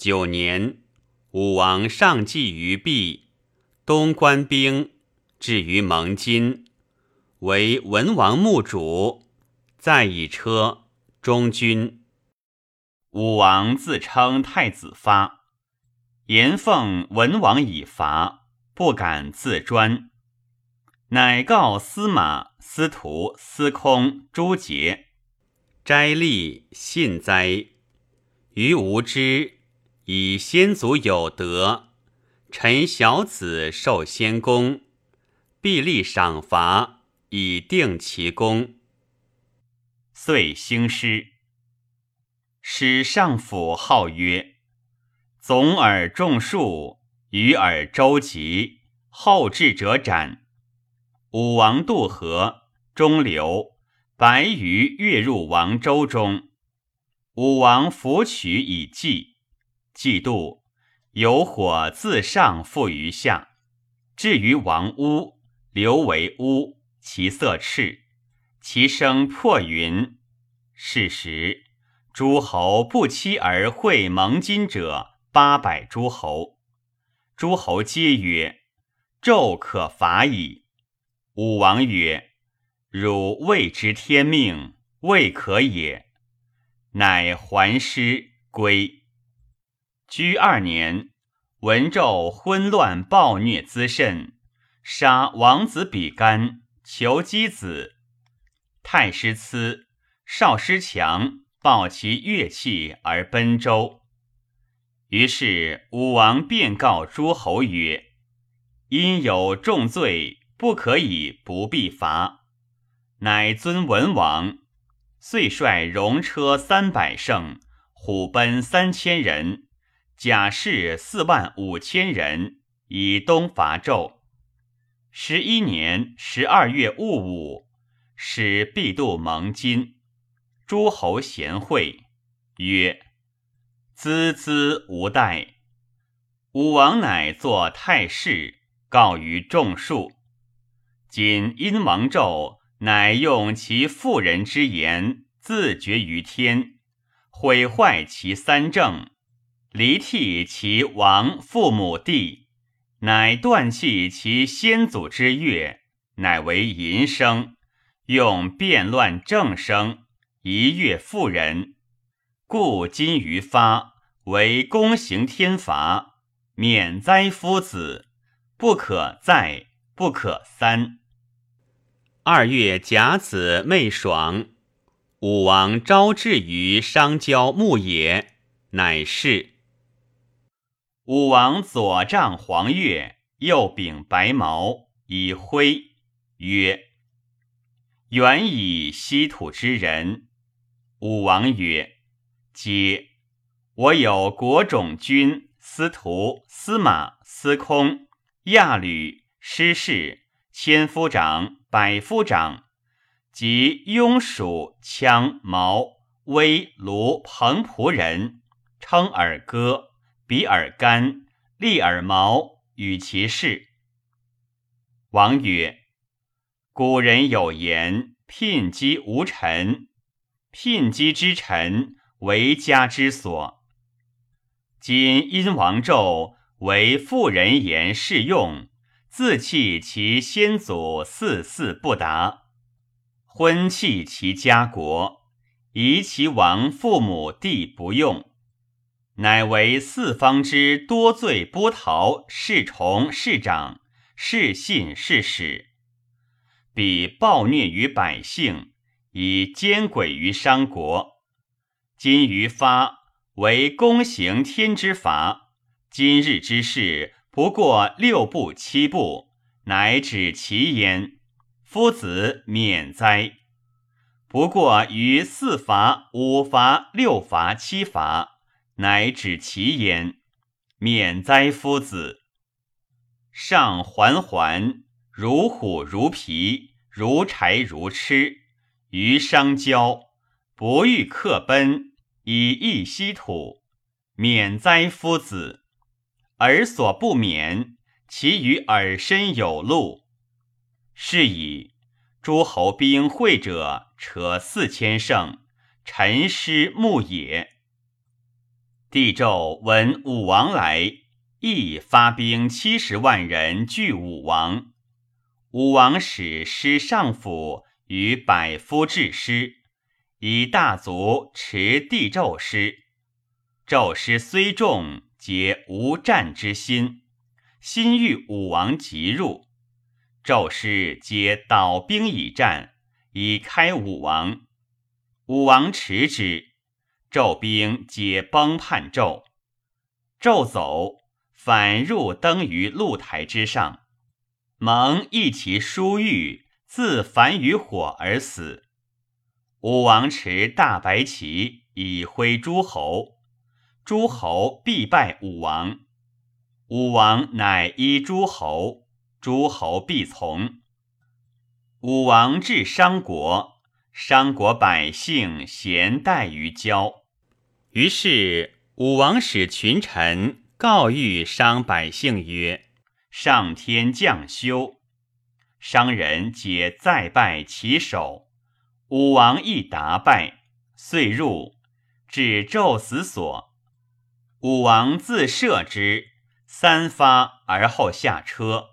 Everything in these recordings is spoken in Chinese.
九年，武王上祭于毕，东关兵至于蒙津，为文王墓主，在以车中军。武王自称太子发，言奉文王以伐，不敢自专，乃告司马、司徒、司空、朱杰，斋立信哉，于无知。以先祖有德，臣小子受先功，必立赏罚，以定其功。遂兴师，使上府号曰：“总而众数，与尔周集，后至者斩。”武王渡河，中流，白鱼跃入王舟中，武王弗取以祭。嫉妒，有火自上覆于下，至于王屋，流为乌，其色赤，其声破云。是时，诸侯不期而会盟金者八百诸侯，诸侯皆曰：“纣可伐矣。”武王曰：“汝未知天命，未可也。”乃还师归。居二年，文纣昏乱暴虐滋甚，杀王子比干，求姬子。太师疵，少师强，抱其乐器而奔周。于是武王便告诸侯曰：“因有重罪，不可以不必罚。”乃尊文王，遂率戎车三百乘，虎贲三千人。甲士四万五千人，以东伐纣。十一年十二月戊午，使必度蒙金。诸侯贤惠，曰：“孜孜无待。”武王乃作太师，告于众庶。今殷王纣，乃用其妇人之言，自绝于天，毁坏其三政。离替其王父母弟，乃断弃其先祖之乐，乃为淫声，用变乱正声，一乐妇人。故今于发为公行天罚，免灾夫子，不可再，不可三。二月甲子昧爽，武王招至于商郊牧野，乃是。武王左杖黄钺，右秉白毛，以挥曰：“远以西土之人。”武王曰：“皆我有国种军、司徒、司马、司空、亚吕、师士、千夫长、百夫长，及庸属、羌、毛、威、卢、彭仆人，称尔歌。”比尔干，利尔毛，与其事。王曰：“古人有言，聘姬无臣，聘姬之臣，为家之所。今因王纣为妇人言适用，自弃其先祖四四不达，婚弃其家国，遗其王父母弟不用。”乃为四方之多罪波逃，是崇是长，是信是使。彼暴虐于百姓，以奸诡于商国。今于发为公行天之法，今日之事不过六步七步，乃止其焉。夫子免哉！不过于四伐、五伐、六伐、七伐。乃止其焉，免哉夫子！上环环，如虎如皮，如柴如痴，于商郊，不欲克奔，以易稀土，免哉夫子！尔所不免，其于尔身有路。是以诸侯兵会者，扯四千乘，陈师牧也。帝胄闻武王来，亦发兵七十万人拒武王。武王使师上府与百夫制师，以大卒持帝胄师。纣师虽众，皆无战之心。心欲武王急入，纣师皆倒兵以战，以开武王。武王持之。纣兵皆崩叛纣，纣走，反入登于露台之上，蒙一其书玉，自反于火而死。武王持大白旗以挥诸侯，诸侯必拜武王。武王乃依诸侯，诸侯必从。武王至商国，商国百姓咸待于郊。于是武王使群臣告谕商百姓曰：“上天降休。”商人皆再拜其首。武王亦答拜，遂入，至纣死所。武王自射之三发，而后下车，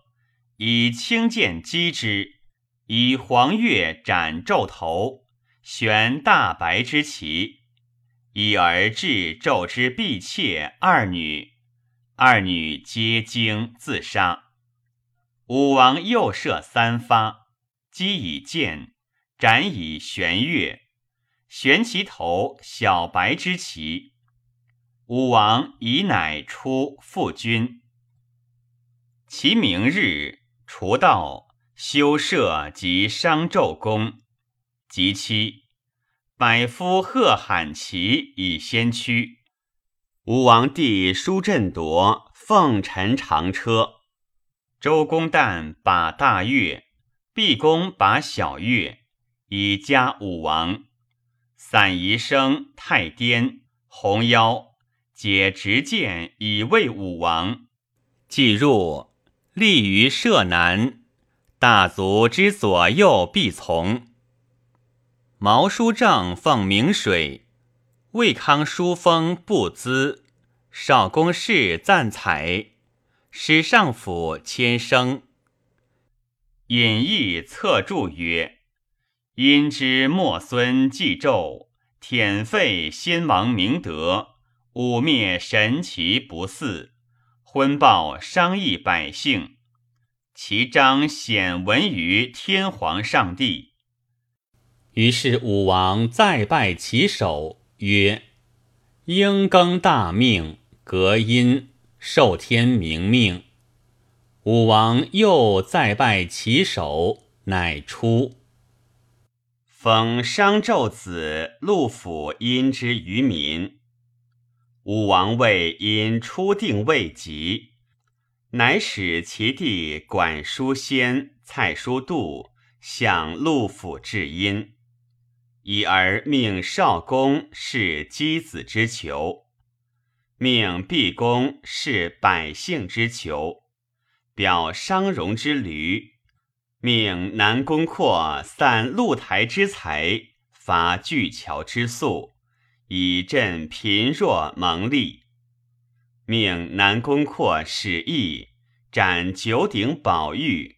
以轻剑击之，以黄钺斩纣头，悬大白之旗。以而至纣之婢妾二女，二女皆惊自杀。武王又射三发，击以剑，斩以玄月，悬其头小白之旗。武王以乃出复军。其明日，除道修社及商纣公，及期。百夫贺罕齐以先驱，吴王弟叔振铎奉陈长车，周公旦把大乐，毕公把小乐，以加武王。散宜生、太颠、红腰，皆执剑以卫武王。既入，立于社南，大族之左右必从。毛书正奉明水，魏康书封不资，少公事赞采，使上府迁生。隐逸策注曰：“因之末孙继纣，舔废先王明德，污蔑神奇不祀，昏暴商议百姓，其章显闻于天皇上帝。”于是武王再拜其首，曰：“应更大命，隔阴，受天明命。”武王又再拜其首，乃出，封商纣子陆府殷之于民。武王谓因初定未及，乃使其弟管叔先、蔡叔度向陆府至殷。以而命少公是箕子之囚，命毕公是百姓之囚，表商容之驴，命南宫括散露台之财，伐巨桥之粟，以振贫弱蒙利。命南宫括使役斩九鼎宝玉，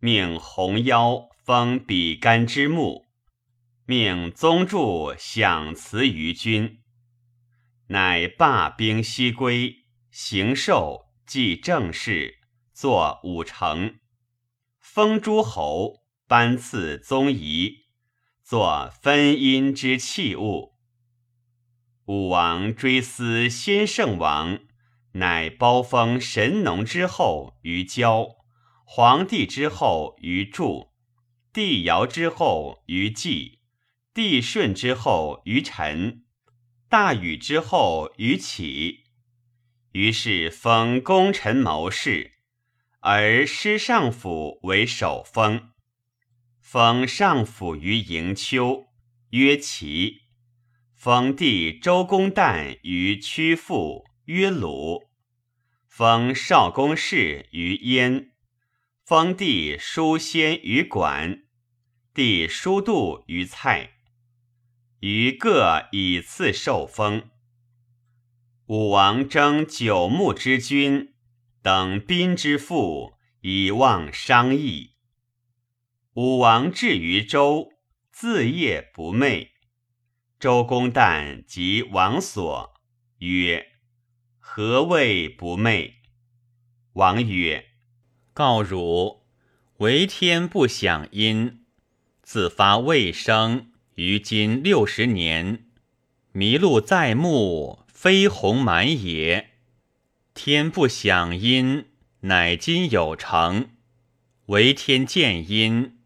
命红腰封比干之墓。命宗助享辞于君，乃罢兵西归，行寿，继正事，作五成，封诸侯，颁赐宗仪，作分阴之器物。武王追思先圣王，乃包封神农之后于郊，黄帝之后于祝，帝尧之后于季。帝舜之后于臣，大禹之后于启，于是封功臣谋士，而师上府为首封，封上府于营丘，曰齐，封帝周公旦于曲阜，曰鲁，封少公氏于燕，封帝叔先于管，帝叔度于蔡。于各以次受封。武王征九牧之君，等宾之父，以望商议。武王至于周，自夜不寐。周公旦及王所曰：“何谓不寐？”王曰：“告汝，为天不享阴，自发未生，于今六十年。麋鹿在目，飞鸿满野。天不享阴，乃今有成。为天见阴，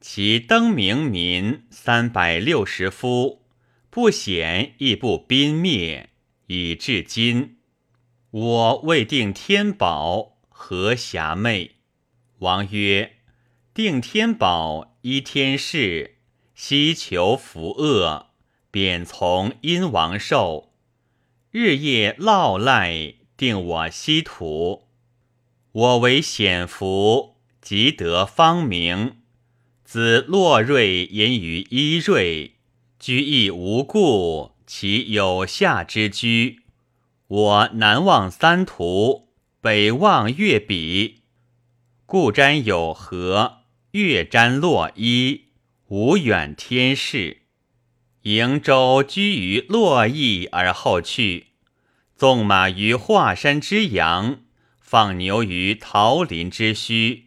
其登明民三百六十夫，不显亦不宾灭，以至今。我未定天宝。”何遐寐？王曰：“定天宝，依天事，希求福恶，便从殷王寿。日夜劳赖，定我西土。我为显福，即得方名。子洛瑞言于伊瑞，居亦无故，其有下之居。我南望三途。”北望月比，故瞻有河，月瞻洛伊，无远天事。瀛州居于洛邑而后去，纵马于华山之阳，放牛于桃林之墟，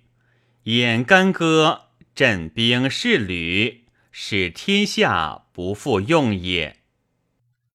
演干戈，振兵士旅，使天下不复用也。